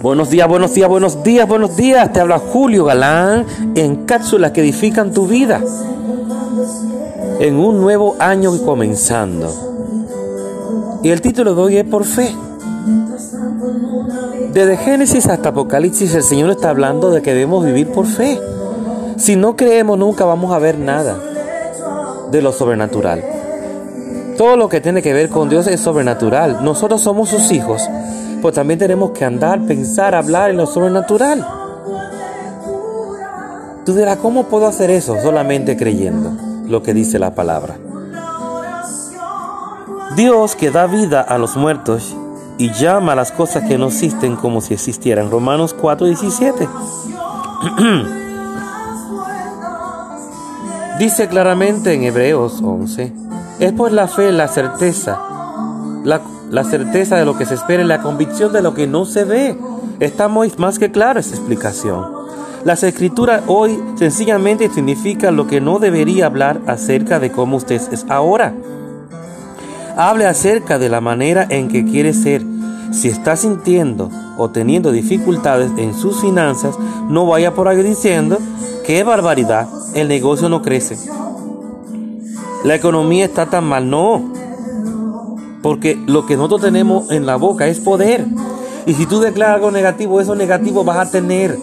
Buenos días, buenos días, buenos días, buenos días. Te habla Julio Galán en cápsulas que edifican tu vida. En un nuevo año comenzando. Y el título de hoy es Por fe. Desde Génesis hasta Apocalipsis el Señor está hablando de que debemos vivir por fe. Si no creemos nunca vamos a ver nada de lo sobrenatural. Todo lo que tiene que ver con Dios es sobrenatural. Nosotros somos sus hijos pues también tenemos que andar, pensar, hablar en lo sobrenatural. Tú dirás, ¿cómo puedo hacer eso? Solamente creyendo lo que dice la palabra. Dios que da vida a los muertos y llama a las cosas que no existen como si existieran. Romanos 4:17. Dice claramente en Hebreos 11, es pues la fe la certeza, la la certeza de lo que se espera y la convicción de lo que no se ve. Está más que clara esa explicación. Las escrituras hoy sencillamente significan lo que no debería hablar acerca de cómo usted es ahora. Hable acerca de la manera en que quiere ser. Si está sintiendo o teniendo dificultades en sus finanzas, no vaya por ahí diciendo, qué barbaridad, el negocio no crece. La economía está tan mal. No, porque lo que nosotros tenemos en la boca es poder. Y si tú declaras algo negativo, eso negativo vas a tener.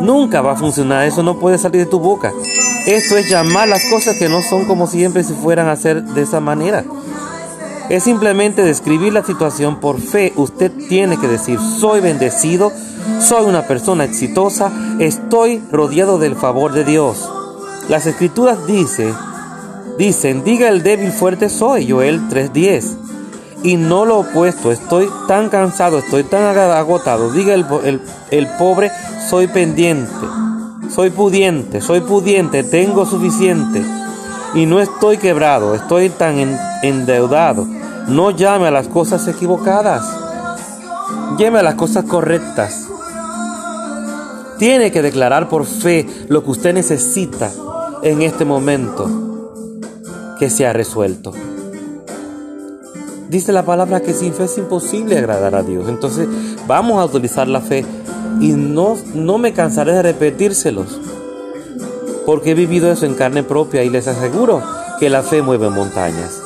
Nunca va a funcionar, eso no puede salir de tu boca. Esto es llamar las cosas que no son como siempre si fueran a ser de esa manera. Es simplemente describir la situación por fe. Usted tiene que decir, soy bendecido, soy una persona exitosa, estoy rodeado del favor de Dios. Las escrituras dice, dicen, diga el débil fuerte soy, Joel 3.10. Y no lo opuesto, estoy tan cansado, estoy tan agotado. Diga el, el pobre, soy pendiente, soy pudiente, soy pudiente, tengo suficiente. Y no estoy quebrado, estoy tan endeudado. No llame a las cosas equivocadas, llame a las cosas correctas. Tiene que declarar por fe lo que usted necesita en este momento que se ha resuelto. Dice la palabra que sin fe es imposible agradar a Dios. Entonces vamos a utilizar la fe y no, no me cansaré de repetírselos. Porque he vivido eso en carne propia y les aseguro que la fe mueve montañas.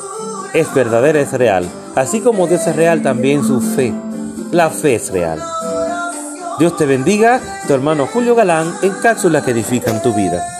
Es verdadera, es real. Así como Dios es real, también su fe. La fe es real. Dios te bendiga, tu hermano Julio Galán, en cápsulas que edifican tu vida.